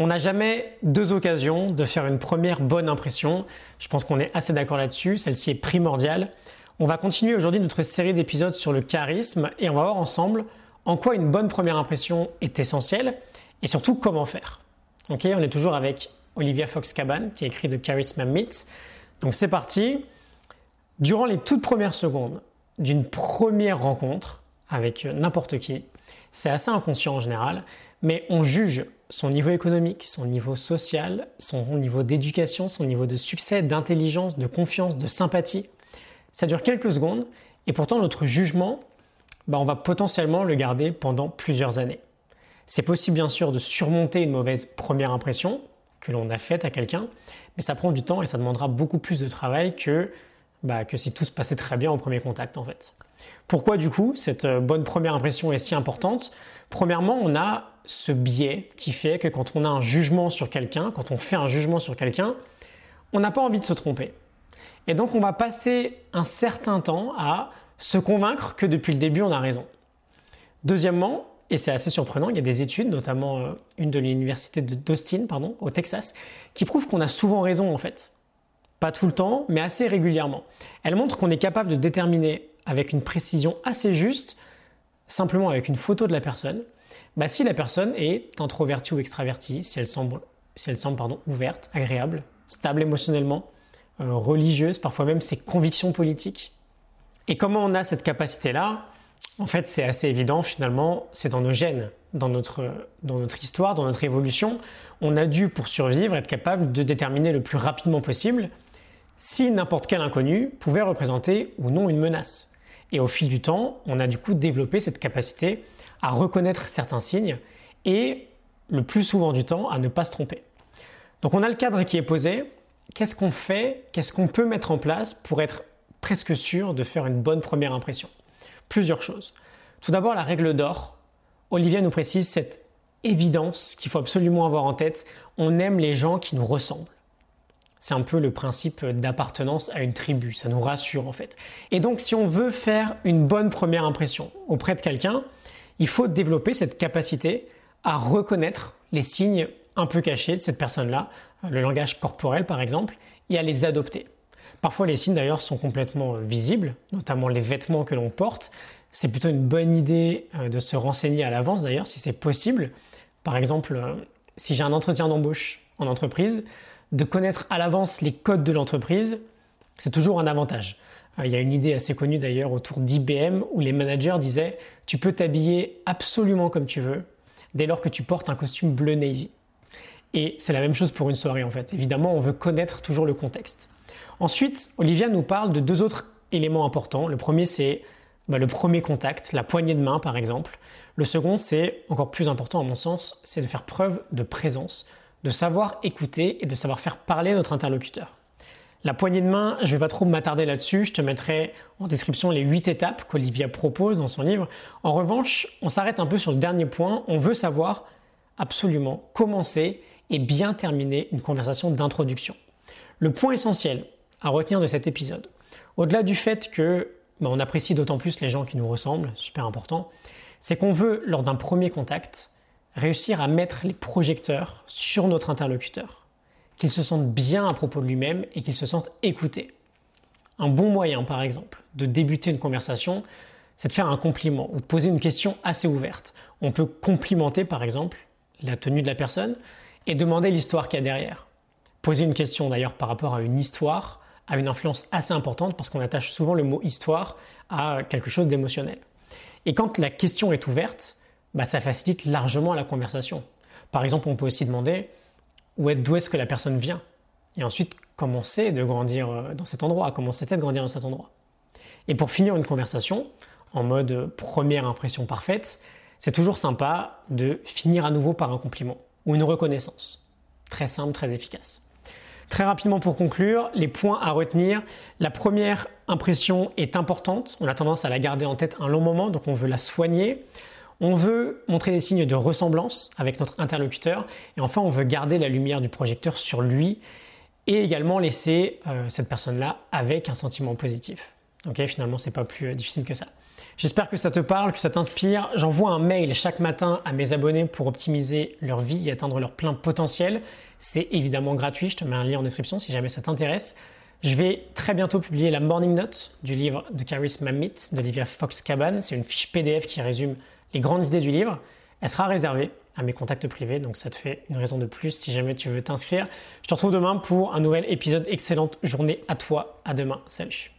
On n'a jamais deux occasions de faire une première bonne impression. Je pense qu'on est assez d'accord là-dessus. Celle-ci est primordiale. On va continuer aujourd'hui notre série d'épisodes sur le charisme et on va voir ensemble en quoi une bonne première impression est essentielle et surtout comment faire. Ok, on est toujours avec Olivia Fox-Caban qui écrit The Charisma Myth. Donc c'est parti. Durant les toutes premières secondes d'une première rencontre avec n'importe qui, c'est assez inconscient en général, mais on juge son niveau économique, son niveau social, son niveau d'éducation, son niveau de succès, d'intelligence, de confiance, de sympathie. Ça dure quelques secondes et pourtant notre jugement, bah, on va potentiellement le garder pendant plusieurs années. C'est possible bien sûr de surmonter une mauvaise première impression que l'on a faite à quelqu'un, mais ça prend du temps et ça demandera beaucoup plus de travail que, bah, que si tout se passait très bien au premier contact en fait. Pourquoi du coup cette euh, bonne première impression est si importante? Premièrement, on a ce biais qui fait que quand on a un jugement sur quelqu'un, quand on fait un jugement sur quelqu'un, on n'a pas envie de se tromper. Et donc on va passer un certain temps à se convaincre que depuis le début on a raison. Deuxièmement, et c'est assez surprenant, il y a des études, notamment euh, une de l'université d'Austin, pardon, au Texas, qui prouvent qu'on a souvent raison en fait. Pas tout le temps, mais assez régulièrement. Elles montrent qu'on est capable de déterminer avec une précision assez juste, simplement avec une photo de la personne, bah, si la personne est introvertie ou extravertie, si elle semble, si ouverte, agréable, stable émotionnellement, euh, religieuse, parfois même ses convictions politiques. Et comment on a cette capacité-là? En fait, c'est assez évident finalement, c'est dans nos gènes, dans notre, dans notre histoire, dans notre évolution. On a dû, pour survivre, être capable de déterminer le plus rapidement possible si n'importe quel inconnu pouvait représenter ou non une menace. Et au fil du temps, on a du coup développé cette capacité à reconnaître certains signes et le plus souvent du temps à ne pas se tromper. Donc on a le cadre qui est posé. Qu'est-ce qu'on fait? Qu'est-ce qu'on peut mettre en place pour être presque sûr de faire une bonne première impression? Plusieurs choses. Tout d'abord, la règle d'or. Olivia nous précise cette évidence qu'il faut absolument avoir en tête. On aime les gens qui nous ressemblent. C'est un peu le principe d'appartenance à une tribu, ça nous rassure en fait. Et donc si on veut faire une bonne première impression auprès de quelqu'un, il faut développer cette capacité à reconnaître les signes un peu cachés de cette personne-là, le langage corporel par exemple, et à les adopter. Parfois les signes d'ailleurs sont complètement euh, visibles, notamment les vêtements que l'on porte. C'est plutôt une bonne idée euh, de se renseigner à l'avance d'ailleurs si c'est possible. Par exemple, euh, si j'ai un entretien d'embauche en entreprise, de connaître à l'avance les codes de l'entreprise, c'est toujours un avantage. Euh, il y a une idée assez connue d'ailleurs autour d'IBM où les managers disaient tu peux t'habiller absolument comme tu veux dès lors que tu portes un costume bleu navy. Et c'est la même chose pour une soirée en fait. Évidemment, on veut connaître toujours le contexte. Ensuite, Olivia nous parle de deux autres éléments importants. Le premier, c'est bah, le premier contact, la poignée de main par exemple. Le second, c'est encore plus important à mon sens, c'est de faire preuve de présence, de savoir écouter et de savoir faire parler notre interlocuteur. La poignée de main, je ne vais pas trop m'attarder là-dessus, je te mettrai en description les 8 étapes qu'Olivia propose dans son livre. En revanche, on s'arrête un peu sur le dernier point, on veut savoir absolument commencer et bien terminer une conversation d'introduction. Le point essentiel à retenir de cet épisode, au-delà du fait que bah, on apprécie d'autant plus les gens qui nous ressemblent, super important, c'est qu'on veut, lors d'un premier contact, réussir à mettre les projecteurs sur notre interlocuteur qu'il se sente bien à propos de lui-même et qu'il se sente écouté. Un bon moyen, par exemple, de débuter une conversation, c'est de faire un compliment ou de poser une question assez ouverte. On peut complimenter, par exemple, la tenue de la personne et demander l'histoire qu'il y a derrière. Poser une question d'ailleurs par rapport à une histoire a une influence assez importante parce qu'on attache souvent le mot histoire à quelque chose d'émotionnel. Et quand la question est ouverte, bah, ça facilite largement la conversation. Par exemple, on peut aussi demander d'où est-ce que la personne vient? Et ensuite, comment c'est de grandir euh, dans cet endroit, comment c'était de grandir dans cet endroit? Et pour finir une conversation, en mode première impression parfaite, c'est toujours sympa de finir à nouveau par un compliment ou une reconnaissance. Très simple, très efficace. Très rapidement pour conclure, les points à retenir. La première impression est importante. On a tendance à la garder en tête un long moment, donc on veut la soigner. On veut montrer des signes de ressemblance avec notre interlocuteur et enfin on veut garder la lumière du projecteur sur lui et également laisser euh, cette personne-là avec un sentiment positif. Ok, finalement c'est pas plus euh, difficile que ça. J'espère que ça te parle, que ça t'inspire. J'envoie un mail chaque matin à mes abonnés pour optimiser leur vie et atteindre leur plein potentiel. C'est évidemment gratuit, je te mets un lien en description si jamais ça t'intéresse. Je vais très bientôt publier la Morning Note du livre de Caris Mamit d'Olivia Fox-Caban. C'est une fiche PDF qui résume les grandes idées du livre. Elle sera réservée à mes contacts privés, donc ça te fait une raison de plus si jamais tu veux t'inscrire. Je te retrouve demain pour un nouvel épisode. Excellente journée à toi. À demain. Salut.